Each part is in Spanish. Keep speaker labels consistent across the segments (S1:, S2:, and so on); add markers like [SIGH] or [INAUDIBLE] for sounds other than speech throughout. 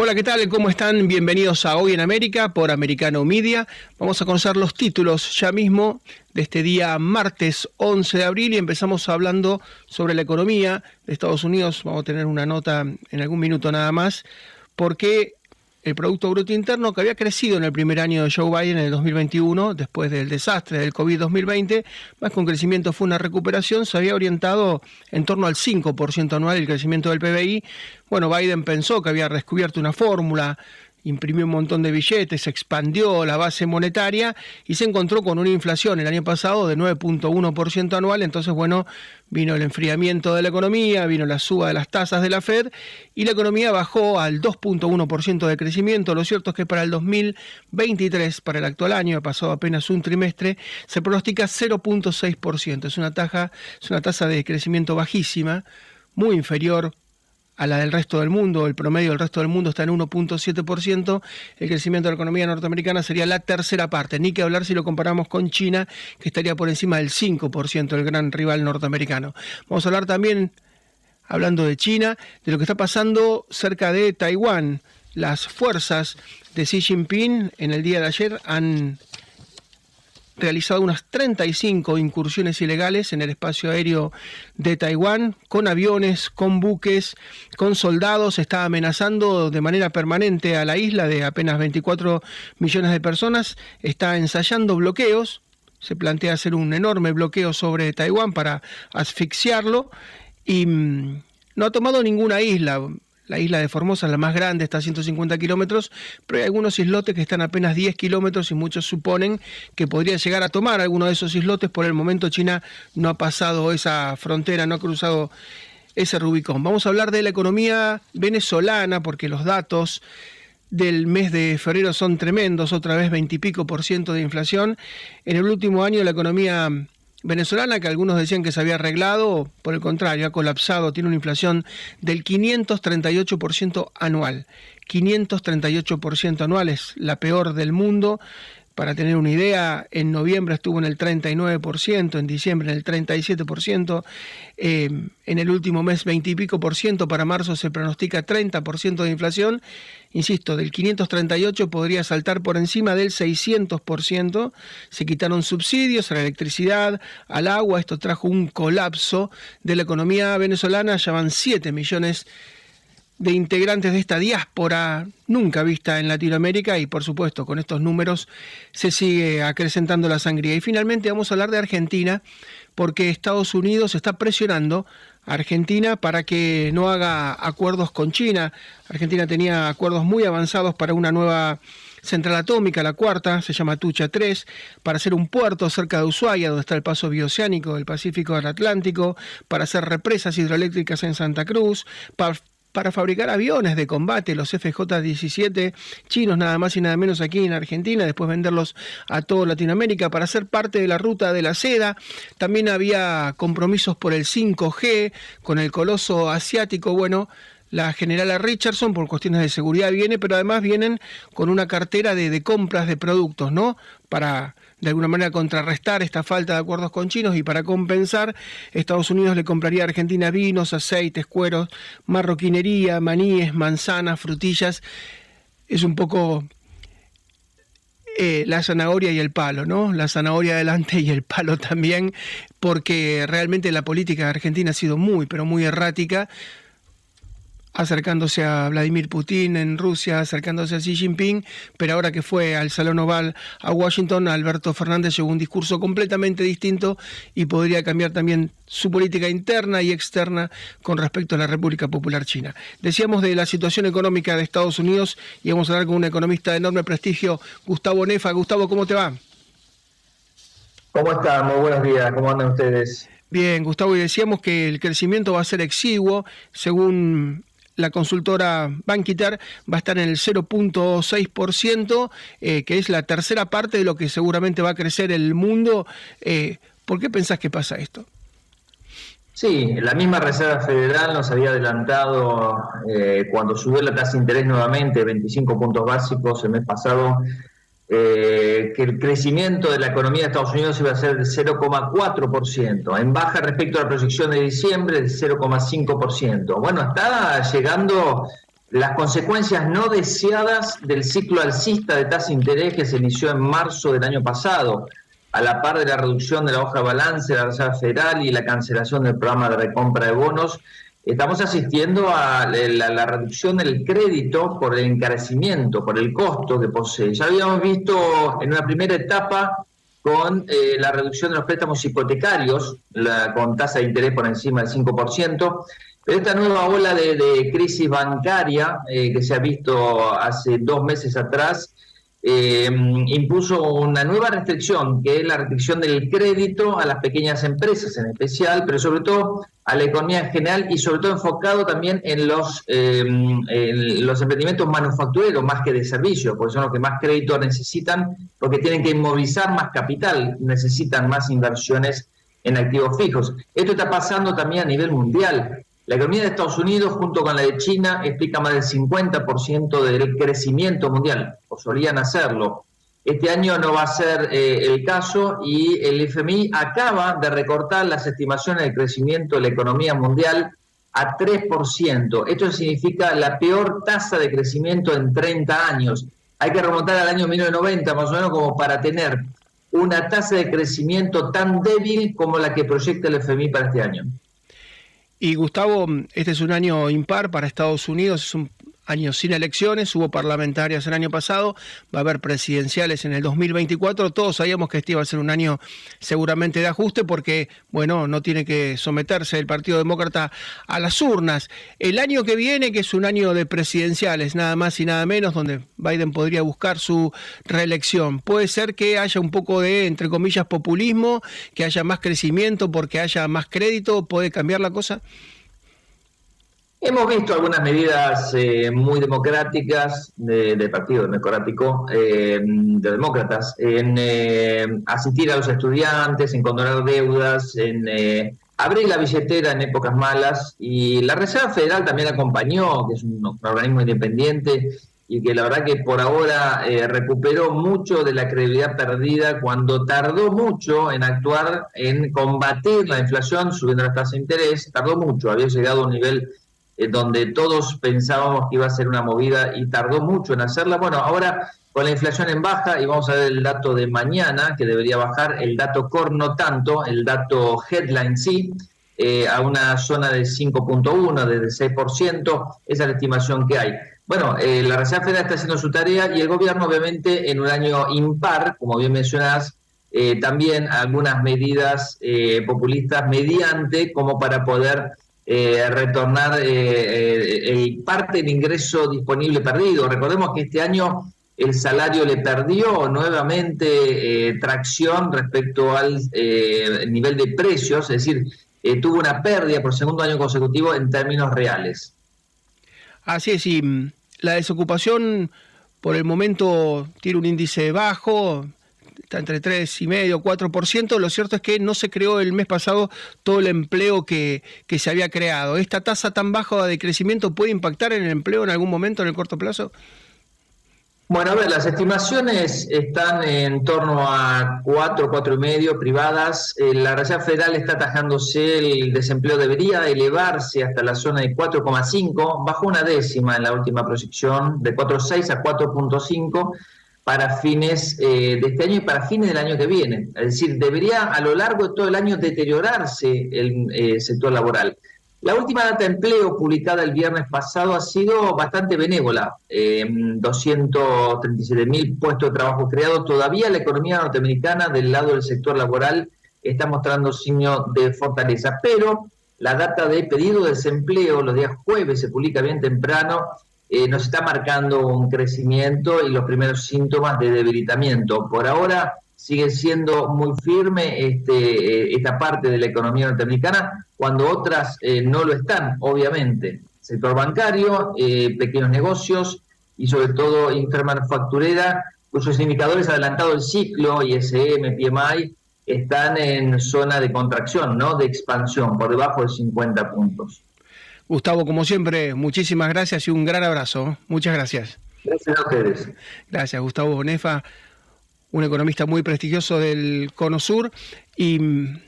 S1: Hola, ¿qué tal? ¿Cómo están? Bienvenidos a Hoy en América por Americano Media. Vamos a conocer los títulos ya mismo de este día martes 11 de abril y empezamos hablando sobre la economía de Estados Unidos. Vamos a tener una nota en algún minuto nada más, porque el Producto Bruto Interno, que había crecido en el primer año de Joe Biden en el 2021, después del desastre del COVID-2020, más que un crecimiento fue una recuperación, se había orientado en torno al 5% anual el crecimiento del PBI. Bueno, Biden pensó que había descubierto una fórmula imprimió un montón de billetes, expandió la base monetaria y se encontró con una inflación el año pasado de 9.1% anual, entonces bueno, vino el enfriamiento de la economía, vino la suba de las tasas de la Fed y la economía bajó al 2.1% de crecimiento. Lo cierto es que para el 2023, para el actual año, ha pasado apenas un trimestre, se pronostica 0.6%. Es una, es una tasa de crecimiento bajísima, muy inferior a la del resto del mundo, el promedio del resto del mundo está en 1.7%, el crecimiento de la economía norteamericana sería la tercera parte, ni que hablar si lo comparamos con China, que estaría por encima del 5%, el gran rival norteamericano. Vamos a hablar también, hablando de China, de lo que está pasando cerca de Taiwán. Las fuerzas de Xi Jinping en el día de ayer han realizado unas 35 incursiones ilegales en el espacio aéreo de Taiwán, con aviones, con buques, con soldados, está amenazando de manera permanente a la isla de apenas 24 millones de personas, está ensayando bloqueos, se plantea hacer un enorme bloqueo sobre Taiwán para asfixiarlo. Y mm, no ha tomado ninguna isla. La isla de Formosa la más grande, está a 150 kilómetros, pero hay algunos islotes que están apenas 10 kilómetros y muchos suponen que podría llegar a tomar alguno de esos islotes. Por el momento China no ha pasado esa frontera, no ha cruzado ese Rubicón. Vamos a hablar de la economía venezolana porque los datos del mes de febrero son tremendos, otra vez 20 y pico por ciento de inflación. En el último año la economía venezolana, que algunos decían que se había arreglado, por el contrario, ha colapsado, tiene una inflación del 538% anual. 538% anual es la peor del mundo. Para tener una idea, en noviembre estuvo en el 39%, en diciembre en el 37%, eh, en el último mes 20 y pico por ciento, para marzo se pronostica 30% de inflación. Insisto, del 538 podría saltar por encima del 600%. Se quitaron subsidios a la electricidad, al agua. Esto trajo un colapso de la economía venezolana. Ya van 7 millones de de integrantes de esta diáspora nunca vista en Latinoamérica y por supuesto con estos números se sigue acrecentando la sangría. Y finalmente vamos a hablar de Argentina porque Estados Unidos está presionando a Argentina para que no haga acuerdos con China. Argentina tenía acuerdos muy avanzados para una nueva central atómica, la cuarta, se llama Tucha 3, para hacer un puerto cerca de Ushuaia, donde está el paso bioceánico del Pacífico al Atlántico, para hacer represas hidroeléctricas en Santa Cruz, para para fabricar aviones de combate, los FJ-17 chinos nada más y nada menos aquí en Argentina, después venderlos a toda Latinoamérica para ser parte de la ruta de la seda. También había compromisos por el 5G con el coloso asiático. Bueno, la generala Richardson por cuestiones de seguridad viene, pero además vienen con una cartera de, compras de productos, ¿no? Para de alguna manera contrarrestar esta falta de acuerdos con chinos y para compensar, Estados Unidos le compraría a Argentina vinos, aceites, cueros, marroquinería, maníes, manzanas, frutillas. Es un poco eh, la zanahoria y el palo, ¿no? La zanahoria adelante y el palo también, porque realmente la política de Argentina ha sido muy, pero muy errática acercándose a Vladimir Putin en Rusia, acercándose a Xi Jinping, pero ahora que fue al Salón Oval a Washington, Alberto Fernández llevó un discurso completamente distinto y podría cambiar también su política interna y externa con respecto a la República Popular China. Decíamos de la situación económica de Estados Unidos y vamos a hablar con un economista de enorme prestigio, Gustavo Nefa. Gustavo, ¿cómo te va?
S2: ¿Cómo están? Muy buenos días. ¿Cómo andan ustedes?
S1: Bien, Gustavo, y decíamos que el crecimiento va a ser exiguo, según la consultora Banquiter, va a estar en el 0.6%, eh, que es la tercera parte de lo que seguramente va a crecer el mundo. Eh, ¿Por qué pensás que pasa esto?
S2: Sí, la misma Reserva Federal nos había adelantado eh, cuando subió la tasa de interés nuevamente, 25 puntos básicos el mes pasado, que el crecimiento de la economía de Estados Unidos iba a ser de 0,4%, en baja respecto a la proyección de diciembre de 0,5%. Bueno, está llegando las consecuencias no deseadas del ciclo alcista de tasa de interés que se inició en marzo del año pasado, a la par de la reducción de la hoja de balance de la Reserva Federal y la cancelación del programa de recompra de bonos estamos asistiendo a la, reducción del crédito por el encarecimiento, por el costo que posee. Ya habíamos visto en una primera etapa con eh, la reducción de los préstamos hipotecarios, con tasa de interés por encima del 5%, pero esta nueva ola de, crisis bancaria eh, que se ha visto hace dos meses atrás, eh, impuso una nueva restricción, que es la restricción del crédito a las pequeñas empresas en especial, pero sobre todo a la economía en general y sobre todo enfocado también en los, eh, los emprendimientos manufactureros más que de servicios, porque son los que más crédito necesitan, porque tienen que inmovilizar más capital, necesitan más inversiones en activos fijos. Esto está pasando también a nivel mundial. La economía de Estados Unidos junto con la de China explica más del 50% del crecimiento mundial, o solían hacerlo. Este año no va a ser eh, el caso y el FMI acaba de recortar las estimaciones de crecimiento de la economía mundial a 3%. Esto significa la peor tasa de crecimiento en 30 años. Hay que remontar al año 1990 más o menos como para tener una tasa de crecimiento tan débil como la que proyecta el FMI para este año.
S1: Y Gustavo, este es un año impar para Estados Unidos, es un año sin elecciones, hubo parlamentarias el año pasado, va a haber presidenciales en el 2024, todos sabíamos que este iba a ser un año seguramente de ajuste porque, bueno, no tiene que someterse el Partido Demócrata a las urnas. El año que viene, que es un año de presidenciales, nada más y nada menos, donde Biden podría buscar su reelección, puede ser que haya un poco de, entre comillas, populismo, que haya más crecimiento porque haya más crédito, puede cambiar la cosa.
S2: Hemos visto algunas medidas eh, muy democráticas del Partido Democrático, eh, de demócratas, en eh, asistir a los estudiantes, en condonar deudas, en abrir la billetera en épocas malas. Y la Reserva Federal también acompañó, que es un, organismo independiente y que la verdad que por ahora recuperó mucho de la credibilidad perdida cuando tardó mucho en actuar, en combatir la inflación subiendo las tasas de interés, tardó mucho, había llegado a un nivel eh, donde todos pensábamos que iba a ser una movida y tardó mucho en hacerla. Bueno, ahora con la inflación en baja, y vamos a ver el dato de mañana, que debería bajar, el dato core no tanto, el dato headline sí, eh, a una zona de 5.1, desde 6%, esa es la estimación que hay. Bueno, eh, la Reserva Federal está haciendo su tarea y el gobierno obviamente en un año impar, como bien mencionás, también algunas medidas populistas mediante como para poder eh, retornar eh, el parte del ingreso disponible perdido. Recordemos que este año el salario le perdió nuevamente eh, tracción respecto al nivel de precios, es decir, tuvo una pérdida por segundo año consecutivo en términos reales.
S1: Así es, y mm, la desocupación por el momento tiene un índice bajo, está entre 3,5 4%. Lo cierto es que no se creó el mes pasado todo el empleo que, que se había creado. ¿Esta tasa tan baja de crecimiento puede impactar en el empleo en algún momento en el corto plazo?
S2: Bueno, a ver, las estimaciones están en torno a 4, 4 y medio privadas. Eh, la Reserva Federal está atajándose, el desempleo debería elevarse hasta la zona de 4,5, bajo una décima en la última proyección, de 4,6 a 4,5 para fines eh, de este año y para fines del año que viene. Es decir, debería a lo largo de todo el año deteriorarse el eh, sector laboral. La última data de empleo publicada el viernes pasado ha sido bastante benévola. Eh, 237 mil puestos de trabajo creados. Todavía la economía norteamericana del lado del sector laboral está mostrando signos de fortaleza, pero la data de pedido de desempleo los días jueves se publica bien temprano eh, nos está marcando un crecimiento y los primeros síntomas de debilitamiento. Por ahora, sigue siendo muy firme este, esta parte de la economía norteamericana, cuando otras no lo están, obviamente. Sector bancario, pequeños negocios y sobre todo intermanufacturera, cuyos indicadores adelantados del ciclo, ISM, PMI, están en zona de contracción, ¿no? De expansión, por debajo de 50 puntos.
S1: Gustavo, como siempre, muchísimas gracias y un gran abrazo. Muchas gracias.
S2: Gracias a ustedes.
S1: Gracias, Gustavo Bonefa, un economista muy prestigioso del Cono Sur y mm,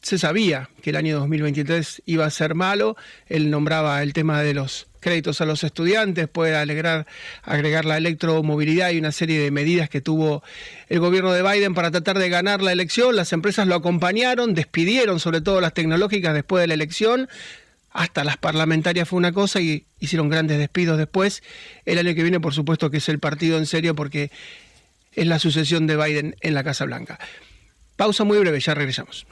S1: se sabía que el año 2023 iba a ser malo. Él nombraba el tema de los créditos a los estudiantes, puede alegrar, agregar la electromovilidad y una serie de medidas que tuvo el gobierno de Biden para tratar de ganar la elección. Las empresas lo acompañaron, despidieron sobre todo las tecnológicas después de la elección. Hasta las parlamentarias fue una cosa y hicieron grandes despidos después. El año que viene, por supuesto, que es el partido en serio porque es la sucesión de Biden en la Casa Blanca. Pausa muy breve, ya regresamos.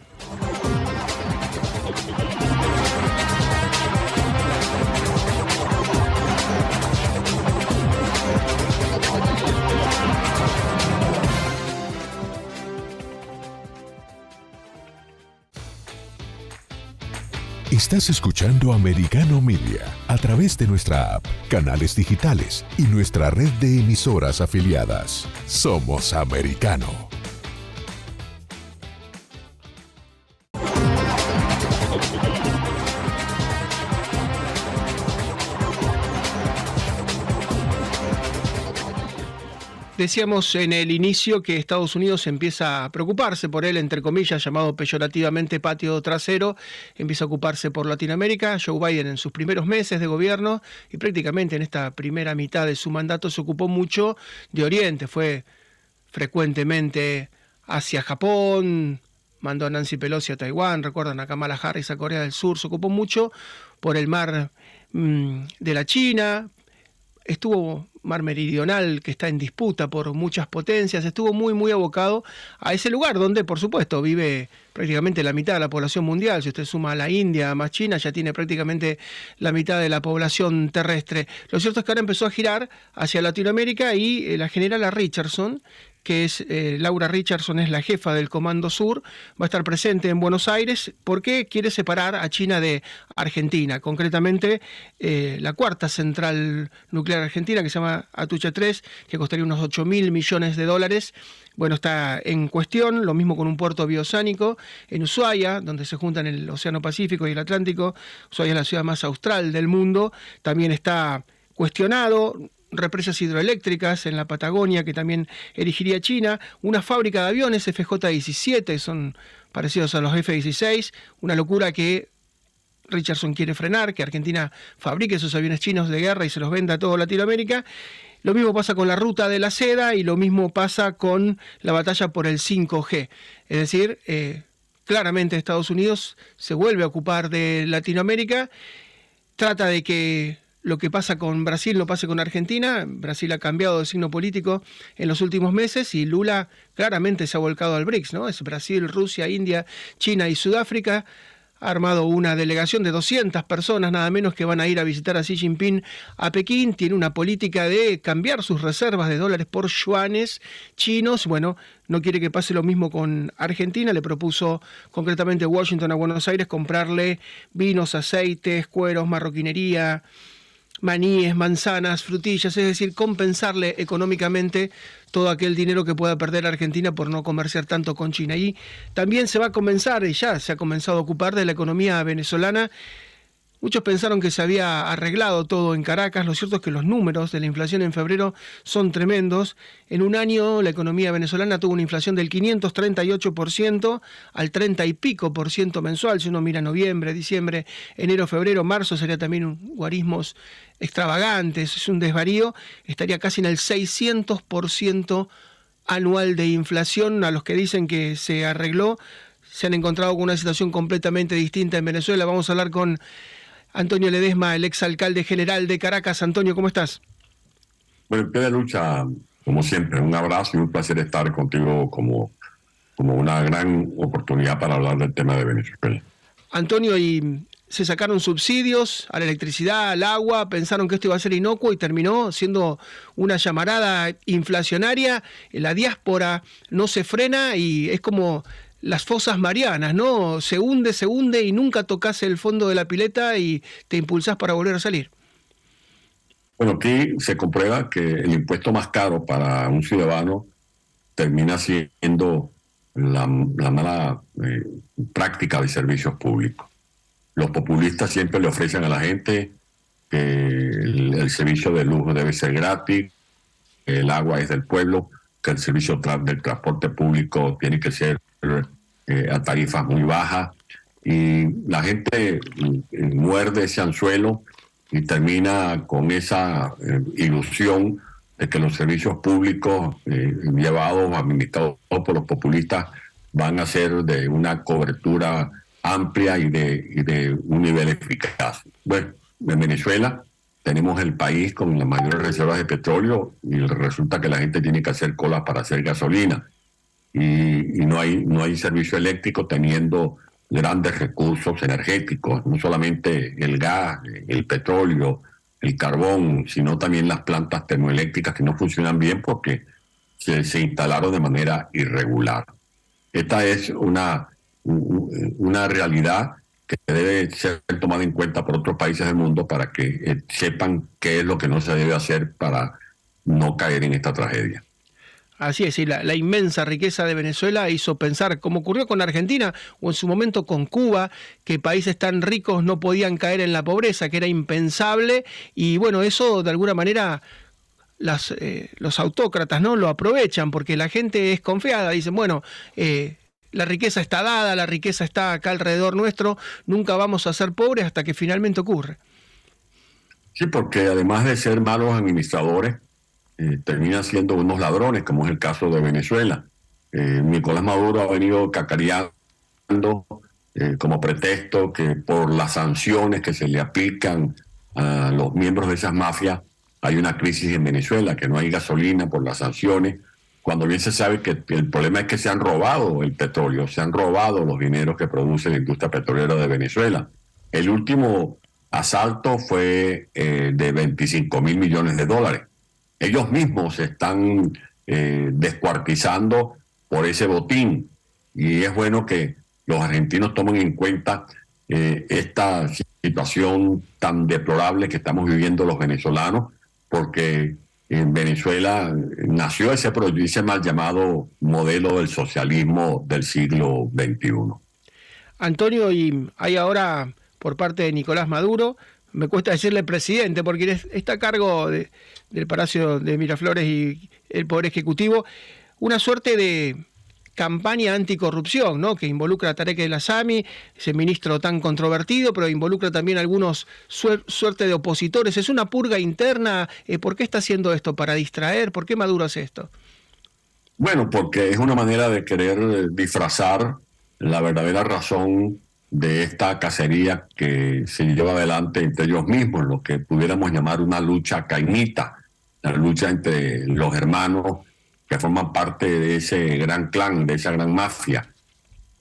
S3: Estás escuchando Americano Media a través de nuestra app, canales digitales y nuestra red de emisoras afiliadas. Somos Americano.
S1: Decíamos en el inicio que Estados Unidos empieza a preocuparse por él, entre comillas, llamado peyorativamente patio trasero, empieza a ocuparse por Latinoamérica. Joe Biden en sus primeros meses de gobierno y prácticamente en esta primera mitad de su mandato se ocupó mucho de Oriente, fue frecuentemente hacia Japón, mandó a Nancy Pelosi a Taiwán, recuerdan a Kamala Harris a Corea del Sur, se ocupó mucho por el mar mm, de la China, estuvo mar meridional que está en disputa por muchas potencias, estuvo muy, muy abocado a ese lugar donde, por supuesto, vive prácticamente la mitad de la población mundial. Si usted suma a la India más China, ya tiene prácticamente la mitad de la población terrestre. Lo cierto es que ahora empezó a girar hacia Latinoamérica y eh, la generala Richardson, que es eh, Laura Richardson, es la jefa del Comando Sur, va a estar presente en Buenos Aires porque quiere separar a China de Argentina, concretamente eh, la cuarta central nuclear argentina que se llama Atucha 3, que costaría unos 8 mil millones de dólares. Bueno, está en cuestión, lo mismo con un puerto biosánico en Ushuaia, donde se juntan el Océano Pacífico y el Atlántico. Ushuaia es la ciudad más austral del mundo, también está cuestionado represas hidroeléctricas en la Patagonia que también erigiría China, una fábrica de aviones FJ-17, son parecidos a los F-16, una locura que Richardson quiere frenar, que Argentina fabrique esos aviones chinos de guerra y se los venda a toda Latinoamérica. Lo mismo pasa con la ruta de la seda y lo mismo pasa con la batalla por el 5G. Es decir, eh, claramente Estados Unidos se vuelve a ocupar de Latinoamérica, trata de que lo que pasa con Brasil no pase con Argentina. Brasil ha cambiado de signo político en los últimos meses y Lula claramente se ha volcado al BRICS, ¿no? Es Brasil, Rusia, India, China y Sudáfrica. Ha armado una delegación de 200 personas, nada menos, que van a ir a visitar a Xi Jinping a Pekín. Tiene una política de cambiar sus reservas de dólares por yuanes chinos. Bueno, no quiere que pase lo mismo con Argentina. Le propuso concretamente Washington a Buenos Aires comprarle vinos, aceites, cueros, marroquinería, maníes, manzanas, frutillas, es decir, compensarle económicamente todo aquel dinero que pueda perder Argentina por no comerciar tanto con China. Y también se va a comenzar, y ya se ha comenzado a ocupar de la economía venezolana Muchos pensaron que se había arreglado todo en Caracas. Lo cierto es que los números de la inflación en febrero son tremendos. En un año la economía venezolana tuvo una inflación del 538% al 30 y pico por ciento mensual. Si uno mira noviembre, diciembre, enero, febrero, marzo, sería también un guarismos extravagantes, es un desvarío. Estaría casi en el 600% anual de inflación. A los que dicen que se arregló, se han encontrado con una situación completamente distinta en Venezuela. Vamos a hablar con Antonio Ledesma, el exalcalde general de Caracas. Antonio, ¿cómo estás?
S4: Bueno, de lucha, como siempre, un abrazo y un placer estar contigo como, como una gran oportunidad para hablar del tema de Venezuela.
S1: Antonio, y se sacaron subsidios a la electricidad, al agua, pensaron que esto iba a ser inocuo y terminó siendo una llamarada inflacionaria. La diáspora no se frena y es como las fosas marianas, ¿no? Se hunde, se hunde y nunca tocas el fondo de la pileta y te impulsas para volver a salir.
S4: Bueno, aquí se comprueba que el impuesto más caro para un ciudadano termina siendo la, mala eh, práctica de servicios públicos. Los populistas siempre le ofrecen a la gente que el, servicio de lujo debe ser gratis, el agua es del pueblo, que el servicio del transporte público tiene que ser eh, a tarifas muy bajas y la gente eh, muerde ese anzuelo y termina con esa eh, ilusión de que los servicios públicos llevados, administrados por los populistas, van a ser de una cobertura amplia y de, y de un nivel eficaz. Bueno, en Venezuela tenemos el país con las mayores reservas de petróleo y resulta que la gente tiene que hacer colas para hacer gasolina y, no, hay, no hay servicio eléctrico teniendo grandes recursos energéticos, no solamente el gas, el petróleo, el carbón, sino también las plantas termoeléctricas que no funcionan bien porque se, se instalaron de manera irregular. Esta es una, una realidad que debe ser tomada en cuenta por otros países del mundo para que eh, sepan qué es lo que no se debe hacer para no caer en esta tragedia.
S1: Así es, la, inmensa riqueza de Venezuela hizo pensar, como ocurrió con Argentina o en su momento con Cuba, que países tan ricos no podían caer en la pobreza, que era impensable, y bueno, eso de alguna manera las, eh, los autócratas no lo aprovechan porque la gente es confiada, dicen, bueno, eh, la riqueza está dada, la riqueza está acá alrededor nuestro, nunca vamos a ser pobres hasta que finalmente ocurre.
S4: Sí, porque además de ser malos administradores, eh, terminan siendo unos ladrones, como es el caso de Venezuela. Eh, Nicolás Maduro ha venido cacareando eh, como pretexto que por las sanciones que se le aplican a los miembros de esas mafias hay una crisis en Venezuela, que no hay gasolina por las sanciones, cuando bien se sabe que el problema es que se han robado el petróleo, se han robado los dineros que produce la industria petrolera de Venezuela. El último asalto fue de 25 mil millones de dólares ellos mismos se están eh, descuartizando por ese botín. Y es bueno que los argentinos tomen en cuenta eh, esta situación tan deplorable que estamos viviendo los venezolanos, porque en Venezuela nació ese, ese mal llamado modelo del socialismo del siglo XXI.
S1: Antonio, y hay ahora por parte de Nicolás Maduro me cuesta decirle presidente, porque está a cargo del Palacio de Miraflores y el Poder Ejecutivo, una suerte de campaña anticorrupción, ¿no? que involucra a Tarek El Asami, ese ministro tan controvertido, pero involucra también algunos suerte de opositores. Es una purga interna. Eh, ¿Por qué está haciendo esto? ¿Para distraer? ¿Por qué Maduro hace esto?
S4: Bueno, porque es una manera de querer disfrazar la verdadera razón de esta cacería que se lleva adelante entre ellos mismos, lo que pudiéramos llamar una lucha cainita, la lucha entre los hermanos que forman parte de ese gran clan, de esa gran mafia,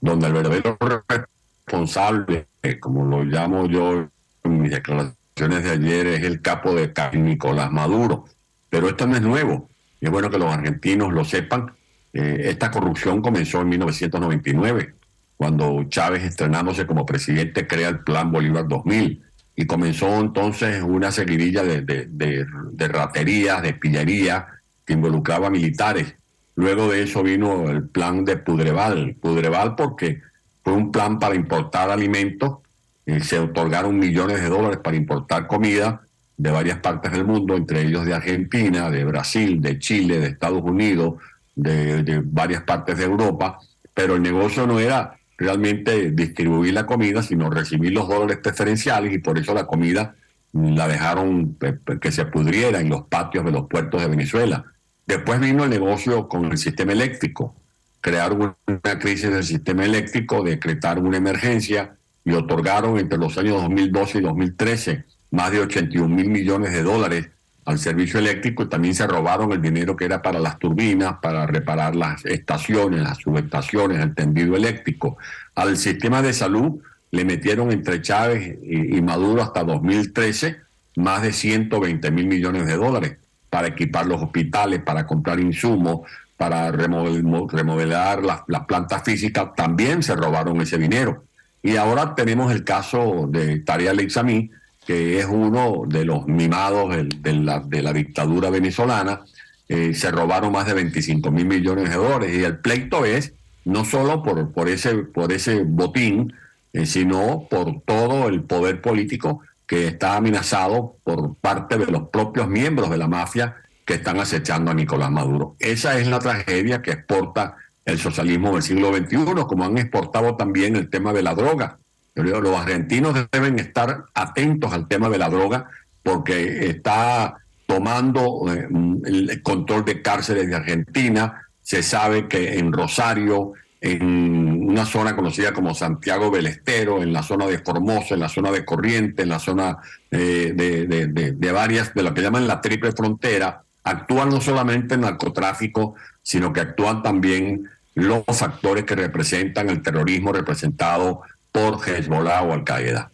S4: donde el verdadero responsable, como lo llamo yo en mis declaraciones de ayer, es el capo de Nicolás Maduro. Pero esto no es nuevo, y es bueno que los argentinos lo sepan. Eh, esta corrupción comenzó en 1999 cuando Chávez, estrenándose como presidente, crea el Plan Bolívar 2000 y comenzó entonces una seguidilla de, de, raterías, de pillería que involucraba militares. Luego de eso vino el plan de Pudreval. Pudreval porque fue un plan para importar alimentos, y se otorgaron millones de dólares para importar comida de varias partes del mundo, entre ellos de Argentina, de Brasil, de Chile, de Estados Unidos, de, de varias partes de Europa, pero el negocio no era realmente distribuir la comida, sino recibir los dólares preferenciales y por eso la comida la dejaron que se pudriera en los patios de los puertos de Venezuela. Después vino el negocio con el sistema eléctrico, crear una crisis del sistema eléctrico, decretar una emergencia y otorgaron entre los años 2012 y 2013 más de 81 mil millones de dólares al servicio eléctrico también se robaron el dinero que era para las turbinas, para reparar las estaciones, las subestaciones, el tendido eléctrico. Al sistema de salud le metieron entre Chávez y, Maduro hasta 2013 más de 120 mil millones de dólares para equipar los hospitales, para comprar insumos, para remodelar las, plantas físicas, también se robaron ese dinero. Y ahora tenemos el caso de Tariq Leixamí, que es uno de los mimados de, la, de la, dictadura venezolana. Eh, se robaron más de 25 mil millones de dólares. Y el pleito es no solo por, por, ese, por ese botín, eh, sino por todo el poder político que está amenazado por parte de los propios miembros de la mafia que están acechando a Nicolás Maduro. Esa es la tragedia que exporta el socialismo del siglo XXI, como han exportado también el tema de la droga. Los argentinos deben estar atentos al tema de la droga porque está tomando eh, el control de cárceles de Argentina. Se sabe que en Rosario en una zona conocida como Santiago del Estero, en la zona de Formosa, en la zona de Corriente, en la zona eh, de, varias, de lo que llaman la triple frontera, actúan no solamente en narcotráfico, sino que actúan también los factores que representan el terrorismo representado por Hezbollah o Al-Qaeda.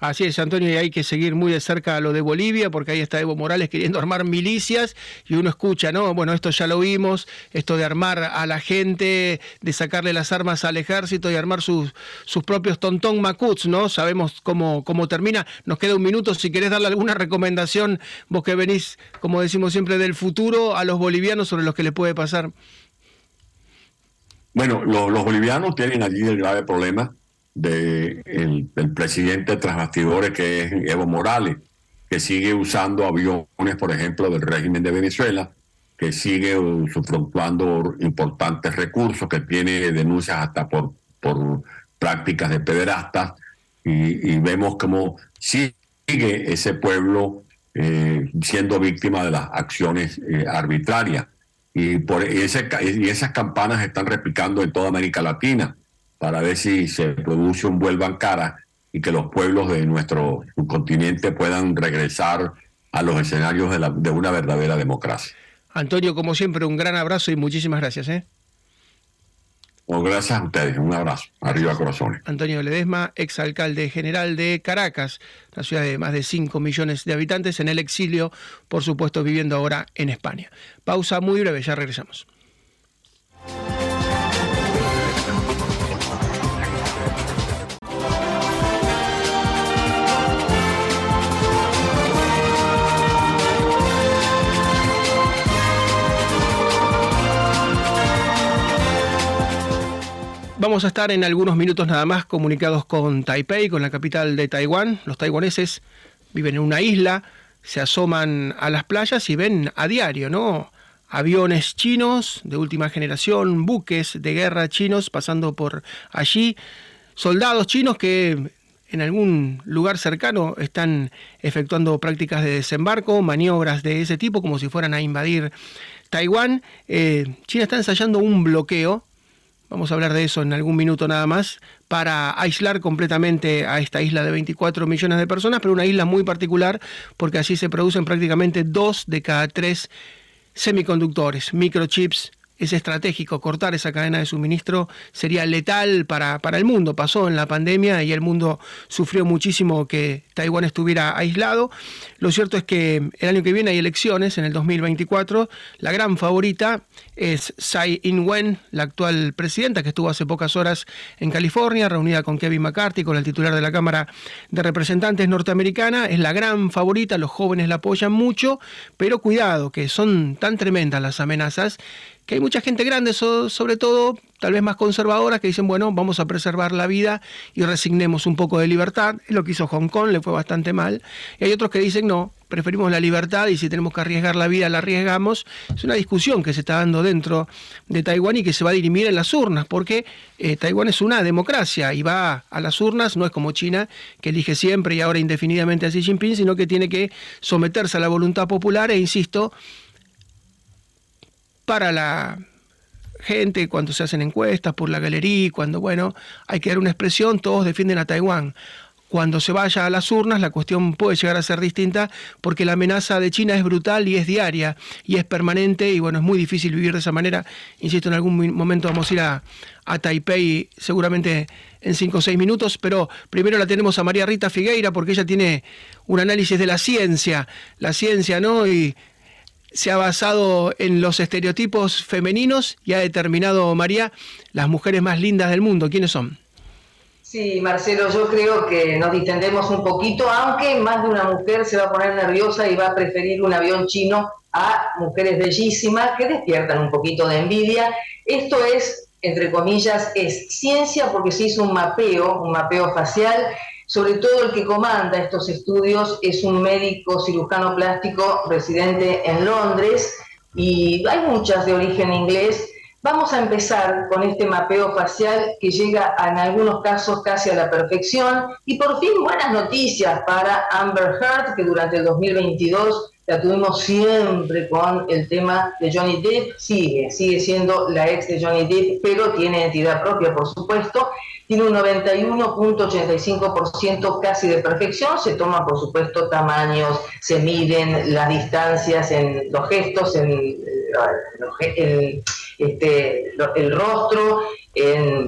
S1: Así es, Antonio, y hay que seguir muy de cerca lo de Bolivia, porque ahí está Evo Morales queriendo armar milicias y uno escucha, ¿no? Bueno, esto ya lo vimos, esto de armar a la gente, de sacarle las armas al ejército y armar sus, sus propios tontón macuts, ¿no? Sabemos cómo, cómo termina. Nos queda un minuto, si querés darle alguna recomendación, vos que venís, como decimos siempre, del futuro a los bolivianos sobre lo que le puede pasar.
S4: Bueno, los bolivianos tienen allí el grave problema de el presidente tras bastidores que es Evo Morales, que sigue usando aviones, por ejemplo, del régimen de Venezuela, que sigue fluctuando importantes recursos, que tiene denuncias hasta por, por prácticas de pederastas, y, vemos como sigue ese pueblo eh, siendo víctima de las acciones eh, arbitrarias. Y, por, ese, y esas campanas están replicando en toda América Latina para ver si se produce un vuelva en cara y que los pueblos de nuestro continente puedan regresar a los escenarios de, la, de una verdadera democracia.
S1: Antonio, como siempre, un gran abrazo y muchísimas gracias. ¿eh?
S4: gracias a ustedes, un abrazo. Arriba corazones.
S1: Antonio Ledesma, exalcalde general de Caracas, una ciudad de más de 5 millones de habitantes, en el exilio, por supuesto, viviendo ahora en España. Pausa muy breve, ya regresamos. Vamos a estar en algunos minutos nada más comunicados con Taipei, con la capital de Taiwán. Los taiwaneses viven en una isla, se asoman a las playas y ven a diario, ¿no? Aviones chinos de última generación, buques de guerra chinos pasando por allí, soldados chinos que en algún lugar cercano están efectuando prácticas de desembarco, maniobras de ese tipo, como si fueran a invadir Taiwán. Eh, China está ensayando un bloqueo vamos a hablar de eso en algún minuto nada más, para aislar completamente a esta isla de 24 millones de personas, pero una isla muy particular porque así se producen prácticamente dos de cada tres semiconductores, microchips es estratégico. Cortar esa cadena de suministro sería letal para, para el mundo. Pasó en la pandemia y el mundo sufrió muchísimo que Taiwán estuviera aislado. Lo cierto es que el año que viene hay elecciones, en el 2024. La gran favorita es Tsai Ing-wen, la actual presidenta, que estuvo hace pocas horas en California, reunida con Kevin McCarthy, con el titular de la Cámara de Representantes norteamericana. Es la gran favorita, los jóvenes la apoyan mucho, pero cuidado, que son tan tremendas las amenazas que hay mucha gente grande, sobre todo tal vez más conservadora, que dicen, bueno, vamos a preservar la vida y resignemos un poco de libertad. Es lo que hizo Hong Kong, le fue bastante mal. Y hay otros que dicen, no, preferimos la libertad y si tenemos que arriesgar la vida, la arriesgamos. Es una discusión que se está dando dentro de Taiwán y que se va a dirimir en las urnas, porque eh, Taiwán es una democracia y va a las urnas, no es como China, que elige siempre y ahora indefinidamente a Xi Jinping, sino que tiene que someterse a la voluntad popular e, insisto, para la gente cuando se hacen encuestas por la galería, cuando, bueno, hay que dar una expresión, todos defienden a Taiwán. cuando se vaya a las urnas la cuestión puede llegar a ser distinta porque la amenaza de China es brutal y es diaria y es permanente y bueno, es muy difícil vivir de esa manera. Insisto, en algún momento vamos a ir a, a Taipei seguramente en cinco o seis minutos, pero primero la tenemos a María Rita Figueira porque ella tiene un análisis de la ciencia, la ciencia, ¿no? Se ha basado en los estereotipos femeninos y ha determinado, María, las mujeres más lindas del mundo. ¿Quiénes son?
S5: Sí, Marcelo, yo creo que nos distendemos un poquito, aunque más de una mujer se va a poner nerviosa y va a preferir un avión chino a mujeres bellísimas que despiertan un poquito de envidia. Esto es, entre comillas, es ciencia porque se hizo un mapeo, un mapeo facial. Sobre todo el que comanda estos estudios es un médico cirujano plástico residente en Londres y hay muchas de origen inglés. Vamos a empezar con este mapeo facial que llega en algunos casos casi a la perfección. Y por fin buenas noticias para Amber Heard que durante el 2022 la tuvimos siempre con el tema de Johnny Depp, sigue, sigue siendo la ex de Johnny Depp, pero tiene entidad propia por supuesto, tiene un 91.85% casi de perfección, se toman por supuesto tamaños, se miden las distancias en los gestos, en, el este, el rostro,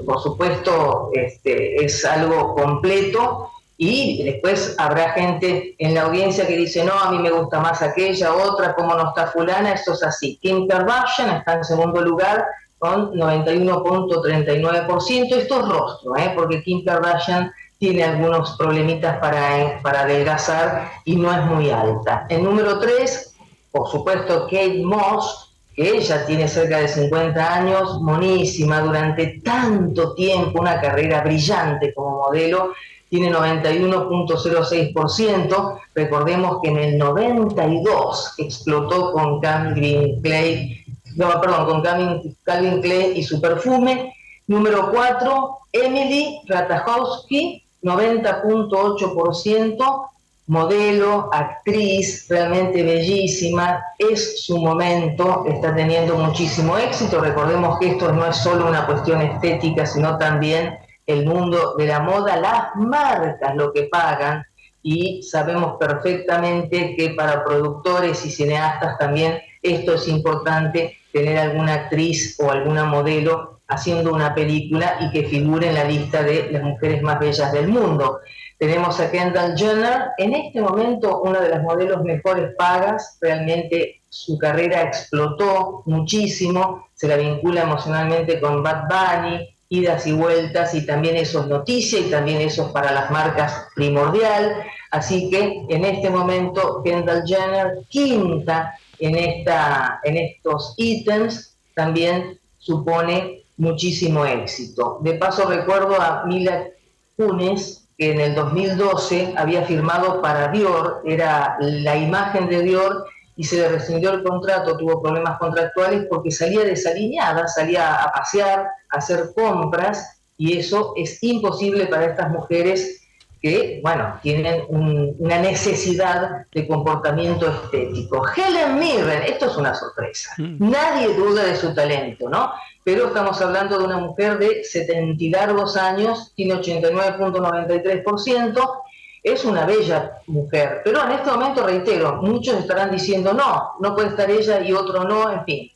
S5: por supuesto, este, es algo completo y después habrá gente en la audiencia que dice, no, a mí me gusta más aquella, otra, como no está fulana, eso es así. Kim Kardashian está en segundo lugar con 91.39%, esto es rostro, ¿eh? porque Kim Kardashian tiene algunos problemitas para, para adelgazar y no es muy alta. El número 3, por supuesto, Kate Moss, que ella tiene cerca de 50 años, monísima, durante tanto tiempo, una carrera brillante como modelo, tiene 91.06%. Recordemos que en el 92 explotó con Calvin Clay, no, perdón, con Calvin, Calvin Clay y su perfume. Número 4, Emily Ratajkowski, 90.8% modelo, actriz, realmente bellísima, es su momento, está teniendo muchísimo éxito. Recordemos que esto no es solo una cuestión estética, sino también el mundo de la moda, las marcas lo que pagan y sabemos perfectamente que para productores y cineastas también esto es importante, tener alguna actriz o alguna modelo haciendo una película y que figure en la lista de las mujeres más bellas del mundo. Tenemos a Kendall Jenner, en este momento una de las modelos mejores pagas, realmente su carrera explotó muchísimo, se la vincula emocionalmente con Bad Bunny, idas y vueltas, y también eso es noticia y también eso es para las marcas primordial. Así que en este momento Kendall Jenner, quinta en, esta, en estos ítems, también supone muchísimo éxito. De paso recuerdo a Mila Kunis, que en el 2012 había firmado para Dior, era la imagen de Dior y se le rescindió el contrato, tuvo problemas contractuales porque salía desalineada, salía a pasear, a hacer compras y eso es imposible para estas mujeres que, bueno, tienen una necesidad de comportamiento estético. Helen Mirren, esto es una sorpresa, mm. nadie duda de su talento, ¿no? pero estamos hablando de una mujer de 70 y largos años, tiene 89.93%, es una bella mujer, pero en este momento, reitero, muchos estarán diciendo no, no puede estar ella y otro no, en fin.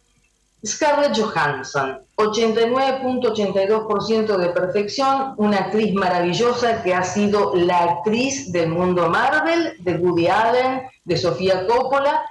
S5: Scarlett Johansson, 89.82% de perfección, una actriz maravillosa que ha sido la actriz del mundo Marvel, de Woody Allen, de Sofía Coppola,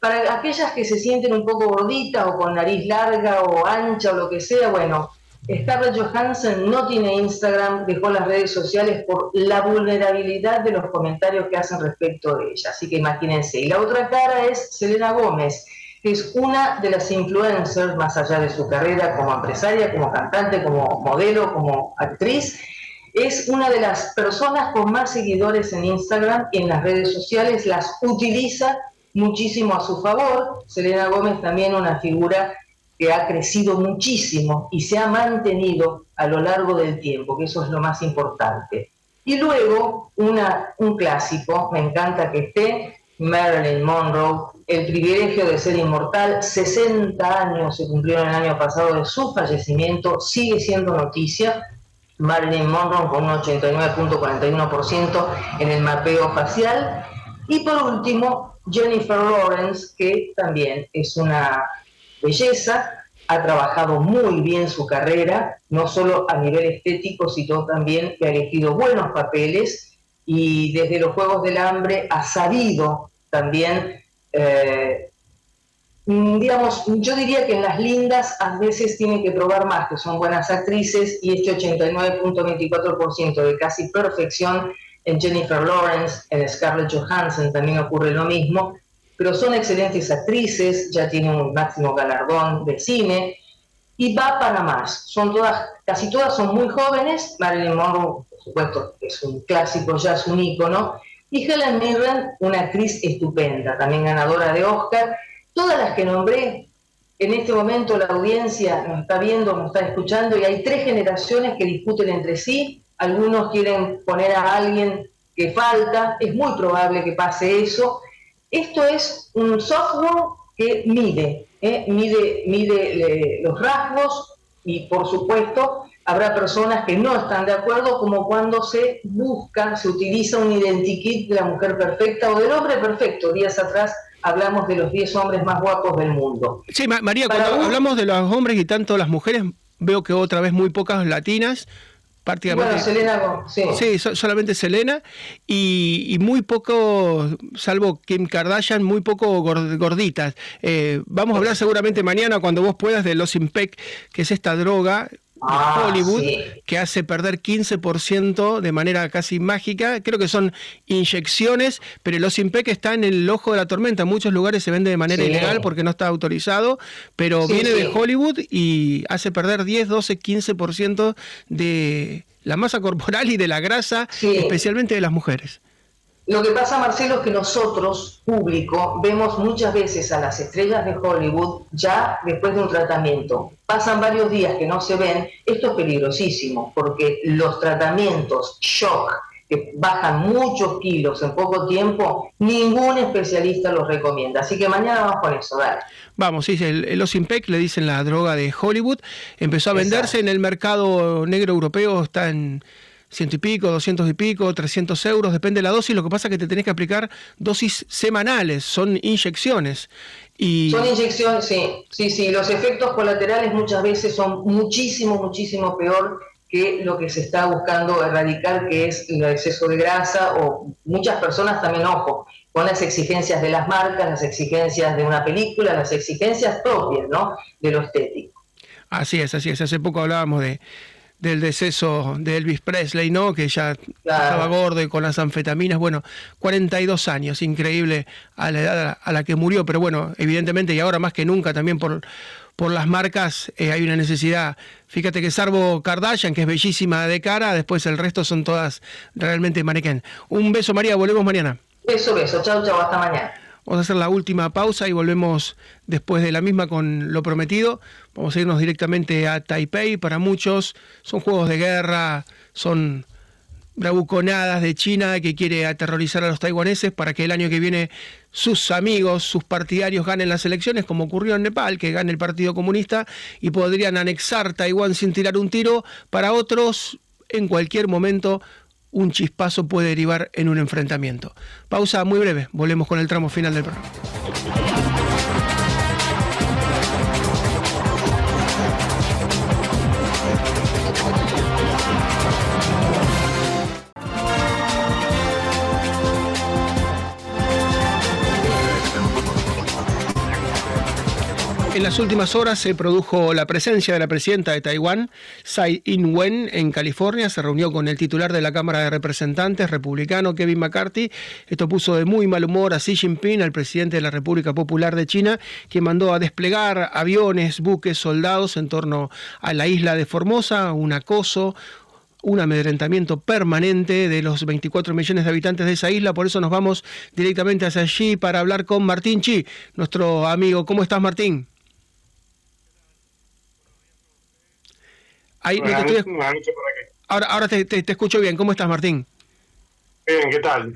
S5: para aquellas que se sienten un poco gorditas o con nariz larga o ancha o lo que sea, bueno, Scarlett Johansson no tiene Instagram, dejó las redes sociales por la vulnerabilidad de los comentarios que hacen respecto de ella. Así que imagínense. Y la otra cara es Selena Gómez, es una de las influencers, más allá de su carrera como empresaria, como cantante, como modelo, como actriz. Es una de las personas con más seguidores en Instagram y en las redes sociales, las utiliza muchísimo a su favor. Selena Gómez también una figura que ha crecido muchísimo y se ha mantenido a lo largo del tiempo, que eso es lo más importante. Y luego una, un clásico, me encanta que esté, Marilyn Monroe, el privilegio de ser inmortal, 60 años se cumplieron el año pasado de su fallecimiento, sigue siendo noticia, Marilyn Monroe con un 89.41% en el mapeo facial. Y por último, Jennifer Lawrence, que también es una belleza, ha trabajado muy bien su carrera, no solo a nivel estético, sino también que ha elegido buenos papeles y desde los Juegos del Hambre ha sabido también, eh, digamos, yo diría que en las lindas a veces tienen que probar más, que son buenas actrices, y este 89.24% de casi perfección en Jennifer Lawrence, en Scarlett Johansson también ocurre lo mismo, pero son excelentes actrices, ya tienen un máximo galardón de cine, y va para más. Son todas, casi todas son muy jóvenes, Marilyn Monroe, supuesto, es un clásico, ya es un ícono, y Helen Mirren, una actriz estupenda, también ganadora de Oscar. Todas las que nombré, en este momento la audiencia nos está viendo, nos está escuchando, y hay tres generaciones que discuten entre sí, algunos quieren poner a alguien que falta, es muy probable que pase eso. Esto es un software que mide, ¿eh? mide, mide los rasgos y por supuesto habrá personas que no están de acuerdo, como cuando se busca, se utiliza un identikit de la mujer perfecta o del hombre perfecto. Días atrás hablamos de los 10 hombres más guapos del mundo.
S1: Sí, María, cuando hablamos de los hombres y tanto las mujeres, veo que otra vez muy pocas latinas
S5: bueno, Selena, sí.
S1: Sí, solamente Selena y, muy poco, salvo Kim Kardashian, muy poco gorditas. Eh, vamos a hablar seguramente mañana cuando vos puedas de los Impec, que es esta droga ah, Hollywood que hace perder 15% de manera casi mágica. Creo que son inyecciones, pero el Osimpec está en el ojo de la tormenta. En muchos lugares se vende de manera ilegal porque no está autorizado, pero viene de Hollywood y hace perder 10, 12, 15% de la masa corporal y de la grasa, especialmente de las mujeres.
S5: Lo que pasa, Marcelo, es que nosotros, público, vemos muchas veces a las estrellas de Hollywood ya después de un tratamiento. Pasan varios días que no se ven. Esto es peligrosísimo porque los tratamientos shock que bajan muchos kilos en poco tiempo, ningún especialista los recomienda. Así que mañana vamos con eso, dale.
S1: Vamos, sí, el, el Osimpec, le dicen la droga de Hollywood, empezó a venderse en el mercado negro europeo, está en ciento y pico, doscientos y pico, trescientos euros, depende de la dosis. Lo que pasa es que te tenés que aplicar dosis semanales, son inyecciones. Y...
S5: Son inyecciones, sí, sí, sí. Los efectos colaterales muchas veces son muchísimo, muchísimo peor que lo que se está buscando erradicar, que es el exceso de grasa, o muchas personas también, ojo, con las exigencias de las marcas, las exigencias de una película, las exigencias propias, ¿no? De lo estético.
S1: Así es, así es. Hace poco hablábamos de, del deceso de Elvis Presley, ¿no? Que ya estaba gordo y con las anfetaminas. Bueno, 42 años, increíble a la edad a la que murió, pero bueno, evidentemente y ahora más que nunca también por, por las marcas eh, hay una necesidad. Fíjate que salvo Kardashian, que es bellísima de cara, después el resto son todas realmente manequén. Un beso, María, volvemos mañana.
S5: Beso, beso. Chao, chao, hasta mañana.
S1: Vamos a hacer la última pausa y volvemos después de la misma con lo prometido. Vamos a irnos directamente a Taipei. Para muchos son juegos de guerra, son bravuconadas de China que quiere aterrorizar a los taiwaneses para que el año que viene sus amigos, sus partidarios ganen las elecciones, como ocurrió en Nepal, que gane el Partido Comunista y podrían anexar Taiwán sin tirar un tiro. Para otros, en cualquier momento un chispazo puede derivar en un enfrentamiento. Pausa muy breve, volvemos con el tramo final del programa. Las últimas horas se produjo la presencia de la presidenta de Taiwán, Tsai Ing-wen, en California. Se reunió con el titular de la Cámara de Representantes, republicano Kevin McCarthy. Esto puso de muy mal humor a Xi Jinping, al presidente de la República Popular de China, quien mandó a desplegar aviones, buques, soldados en torno a la isla de Formosa, un acoso, un amedrentamiento permanente de los 24 millones de habitantes de esa isla. Por eso nos vamos directamente hacia allí para hablar con Martín Chi, nuestro amigo. ¿Cómo estás, Martín? Ahora, ahora te, escucho bien. ¿Cómo estás, Martín?
S6: Bien, ¿qué tal?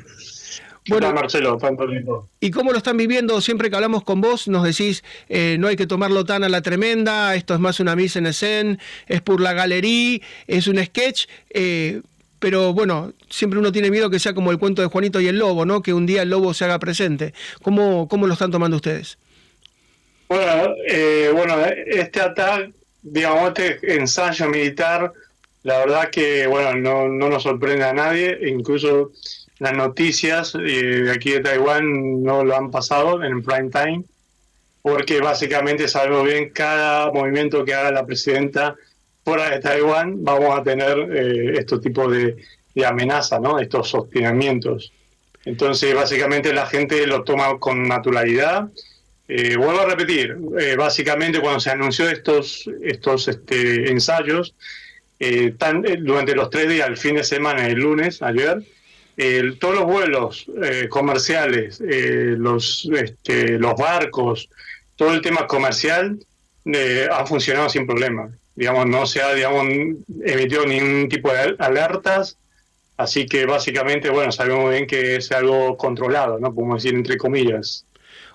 S6: Bueno, Marcelo, tanto lindo.
S1: ¿Y cómo lo están viviendo? Siempre que hablamos con vos nos decís, eh, no hay que tomarlo tan a la tremenda, esto es más una mise en escena, es por la galería, es un sketch. Eh, pero bueno, siempre uno tiene miedo que sea como el cuento de Juanito y el lobo, ¿no? Que un día el lobo se haga presente. ¿Cómo, cómo lo están tomando ustedes?
S6: Bueno, eh, bueno este ataque, digamos, este ensayo militar, la verdad que, bueno, no, no nos sorprende a nadie, incluso las noticias eh, de aquí de Taiwán no lo han pasado en prime time, porque básicamente sabemos bien cada movimiento que haga la presidenta fuera de Taiwán vamos a tener eh, estos tipos de, de amenaza, ¿no? estos sostenimientos. Entonces, básicamente la gente lo toma con naturalidad. Eh, vuelvo a repetir, eh, básicamente cuando se anunció estos, estos este, ensayos, durante los tres días, el fin de semana, el lunes, ayer, todos los vuelos comerciales, los, este, los barcos, todo el tema comercial ha funcionado sin problema digamos, no se ha, digamos, emitido ningún tipo de alertas, así que básicamente, bueno, sabemos bien que es algo controlado, ¿no? Podemos decir entre comillas.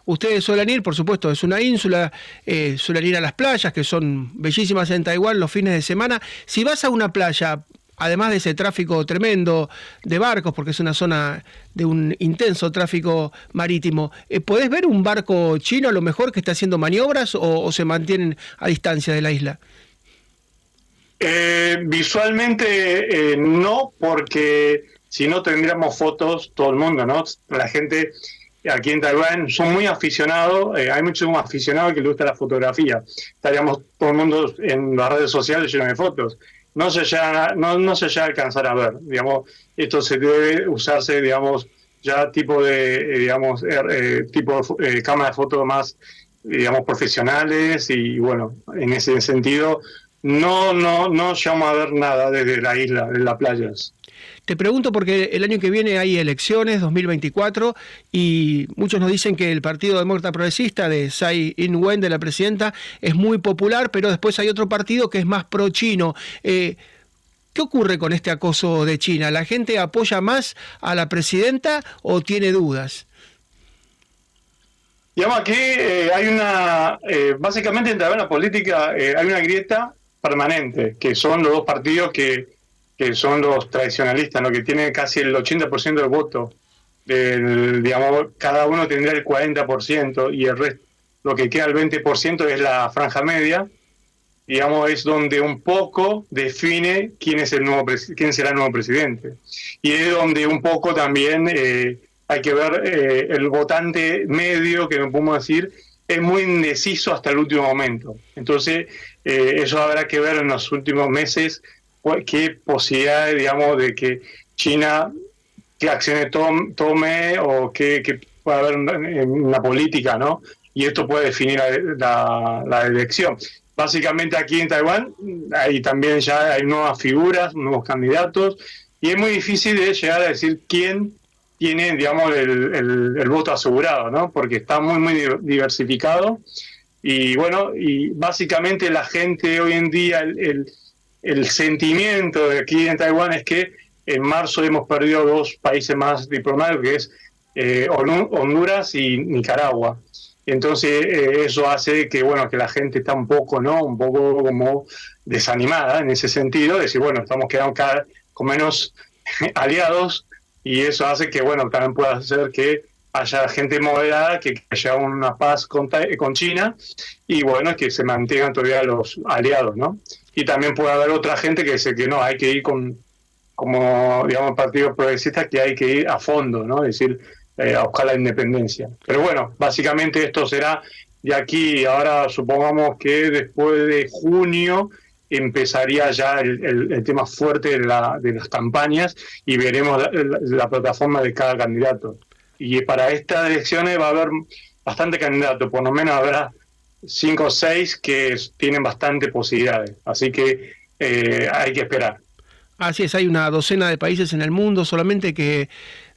S1: Ustedes suelen ir, por supuesto, es una ínsula, eh, suelen ir a las playas, que son bellísimas en Taiwán los fines de semana. Si vas a una playa, además de ese tráfico tremendo de barcos, porque es una zona de un intenso tráfico marítimo, eh, ¿podés ver un barco chino a lo mejor que está haciendo maniobras o se mantienen a distancia de la isla?
S6: Eh, visualmente eh, no, porque si no tendríamos fotos todo el mundo, ¿no? La gente aquí en Taiwán son muy aficionados, eh, hay muchos aficionados que les gusta la fotografía. Estaríamos todo el mundo en las redes sociales llenos de fotos. No se llega, no, no se llega a alcanzar a ver, digamos, esto se debe usarse, digamos, ya tipo de, digamos, er, tipo cámara de fotos más, digamos, profesionales y bueno, en ese sentido no, no, no llamo a ver nada desde la isla, de las playas.
S1: Te pregunto porque el año que viene hay elecciones, 2024, y muchos nos dicen que el Partido Demócrata Progresista de Tsai Ing-wen, de la presidenta, es muy popular, pero después hay otro partido que es más pro-chino. Eh, ¿Qué ocurre con este acoso de China? ¿La gente apoya más a la presidenta o tiene dudas?
S6: Digamos aquí eh, hay una, eh, básicamente en la política hay una grieta permanente, que son los dos partidos que, que son los tradicionalistas, ¿no? que tienen casi el 80% del voto. Del, digamos, cada uno tendrá el 40% y el resto, lo que queda el 20% es la franja media, digamos, es donde un poco define quién es el nuevo quién será el nuevo presidente. Y es donde un poco también eh, hay que ver eh, el votante medio, que no podemos decir, es muy indeciso hasta el último momento. Entonces, eh, eso habrá que ver en los últimos meses qué posibilidades, digamos, de que China, qué acciones tome, o qué, puede haber en la política, ¿no? Y esto puede definir la, elección. Básicamente aquí en Taiwán hay también ya hay nuevas figuras, nuevos candidatos, y es muy difícil de llegar a decir quién tiene, digamos, el, el, voto asegurado, ¿no? Porque está muy, muy diversificado. Y bueno, y básicamente la gente hoy en día, el, sentimiento de aquí en Taiwán es que en marzo hemos perdido dos países más diplomáticos, que es eh, Honduras y Nicaragua. Entonces eh, eso hace que bueno que la gente está un poco no un poco como desanimada en ese sentido, de decir bueno estamos quedando cada, con menos [LAUGHS] aliados y eso hace que, bueno, también pueda hacer que haya gente moderada, que haya una paz con, con China y, bueno, que se mantengan todavía los aliados, ¿no? Y también puede haber otra gente que dice que no, hay que ir con, como, digamos, partidos progresistas, que hay que ir a fondo, ¿no? Es decir, eh, a buscar la independencia. Pero bueno, básicamente esto será de aquí, ahora supongamos que después de junio empezaría ya el, tema fuerte de, la, de, las campañas y veremos la, plataforma de cada candidato. Y para estas elecciones va a haber bastante candidatos, por lo menos habrá cinco o seis que tienen bastante posibilidades. Así que eh, hay que esperar.
S1: Así es, hay una docena de países en el mundo solamente que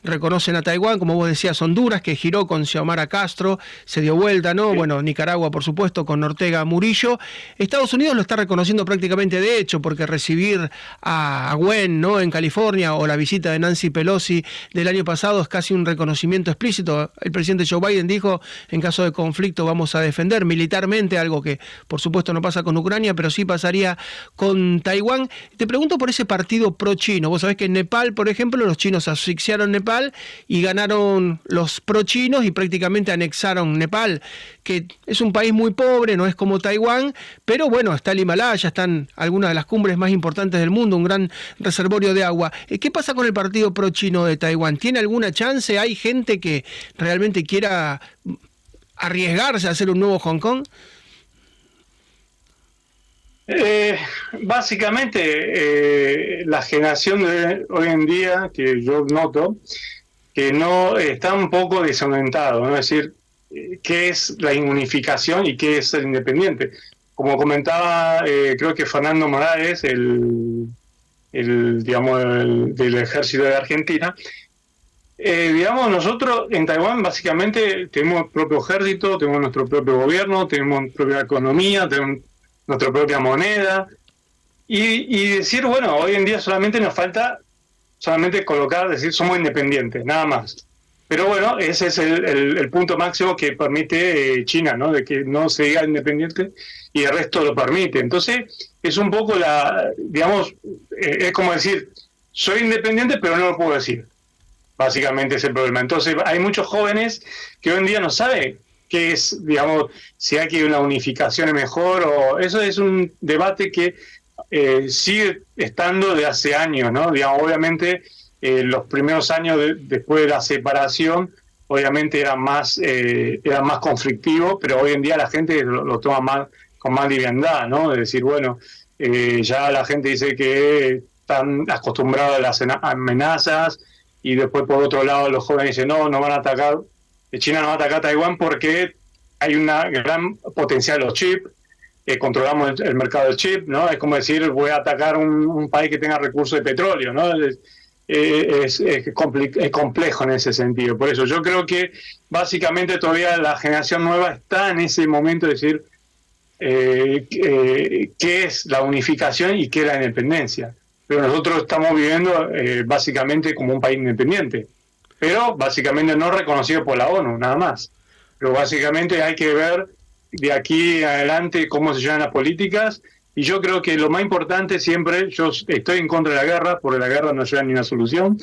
S1: reconocen a Taiwán, como vos decías, Honduras, que giró con Xiomara Castro, se dio vuelta, ¿no? Bueno, Nicaragua, por supuesto, con Ortega Murillo. Estados Unidos lo está reconociendo prácticamente de hecho, porque recibir a Gwen, ¿no? En California, o la visita de Nancy Pelosi del año pasado es casi un reconocimiento explícito. El presidente Joe Biden dijo, en caso de conflicto vamos a defender militarmente, algo que por supuesto no pasa con Ucrania, pero sí pasaría con Taiwán. Te pregunto por ese partido pro-chino. Vos sabés que en Nepal, por ejemplo, los chinos asfixiaron Nepal y ganaron los pro-chinos y prácticamente anexaron Nepal, que es un país muy pobre, no es como Taiwán, pero bueno, está el Himalaya, están algunas de las cumbres más importantes del mundo, un gran reservorio de agua. Eh, ¿Qué pasa con el partido pro-chino de Taiwán? ¿Tiene alguna chance? ¿Hay gente que realmente quiera arriesgarse a hacer un nuevo Hong Kong?
S6: Eh, básicamente, eh, la generación de hoy en día, que yo noto, que no está un poco desorientado, ¿no? es decir, eh, qué es la unificación y qué es el independiente. Como comentaba, creo que Fernando Morales, el, el digamos, del ejército de Argentina, digamos, nosotros en Taiwán básicamente tenemos propio ejército, tenemos nuestro propio gobierno, tenemos propia economía, tenemos nuestra propia moneda, y, decir, bueno, hoy en día solamente nos falta solamente colocar, decir, somos independientes, nada más. Pero bueno, ese es el, punto máximo que permite eh, China, ¿no? De que no se diga independiente y el resto lo permite. Entonces, es un poco la, digamos, eh, es como decir, soy independiente, pero no lo puedo decir. Básicamente es el problema. Entonces, hay muchos jóvenes que hoy en día no saben qué es, digamos, si hay que una unificación mejor o eso es un debate que eh, sigue estando de hace años, ¿no? Digamos, obviamente eh, los primeros años después de la separación, obviamente eran más, eh, eran más conflictivos, pero hoy en día la gente lo, toma más con más liviandad, ¿no? Es decir, bueno, ya la gente dice que están acostumbrados a las amenazas y después por otro lado los jóvenes dicen, no, no van a atacar China no ataca a Taiwán porque hay una gran potencial de los chips, eh, controlamos el, mercado del chip, ¿no? Es como decir, voy a atacar un, país que tenga recursos de petróleo, ¿no? Es, es, complejo en ese sentido. Por eso yo creo que básicamente todavía la generación nueva está en ese momento de decir eh, eh, qué es la unificación y qué es la independencia. Pero nosotros estamos viviendo básicamente como un país independiente pero básicamente no reconocido por la ONU, nada más. Pero básicamente hay que ver de aquí adelante cómo se llevan las políticas y yo creo que lo más importante siempre, yo estoy en contra de la guerra, porque la guerra no lleva ni una solución,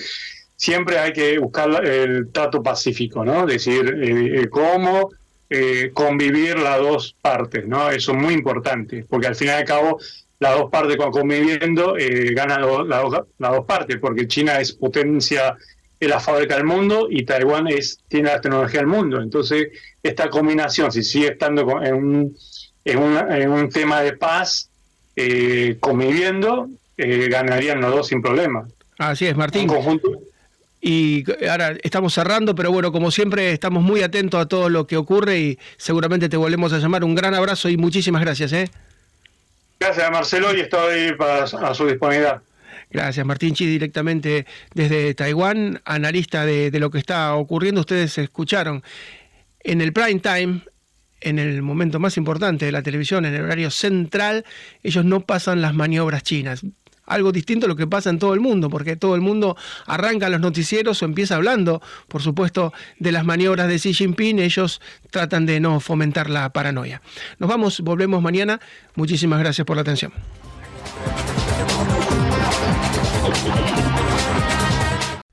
S6: siempre hay que buscar el trato pacífico, ¿no? Decir, eh, eh, cómo eh, convivir las dos partes, ¿no? Eso es muy importante, porque al fin y al cabo las dos partes conviviendo ganan las dos partes, porque China es potencia es la fábrica del mundo y Taiwán es, tiene la tecnología del mundo. Entonces, esta combinación, si sigue estando en un, en un tema de paz, eh, conviviendo, eh, ganarían los dos sin problema.
S1: Así es, Martín. Y ahora estamos cerrando, pero bueno, como siempre, estamos muy atentos a todo lo que ocurre y seguramente te volvemos a llamar. Un gran abrazo y muchísimas gracias. ¿eh?
S6: Gracias, Marcelo, y estoy para, a su disponibilidad.
S1: Gracias, Martín Chi, directamente desde Taiwán, analista de, lo que está ocurriendo. Ustedes escucharon en el prime time, en el momento más importante de la televisión, en el horario central, ellos no pasan las maniobras chinas. Algo distinto a lo que pasa en todo el mundo, porque todo el mundo arranca los noticieros o empieza hablando, por supuesto, de las maniobras de Xi Jinping. Ellos tratan de no fomentar la paranoia. Nos vamos, volvemos mañana. Muchísimas gracias por la atención.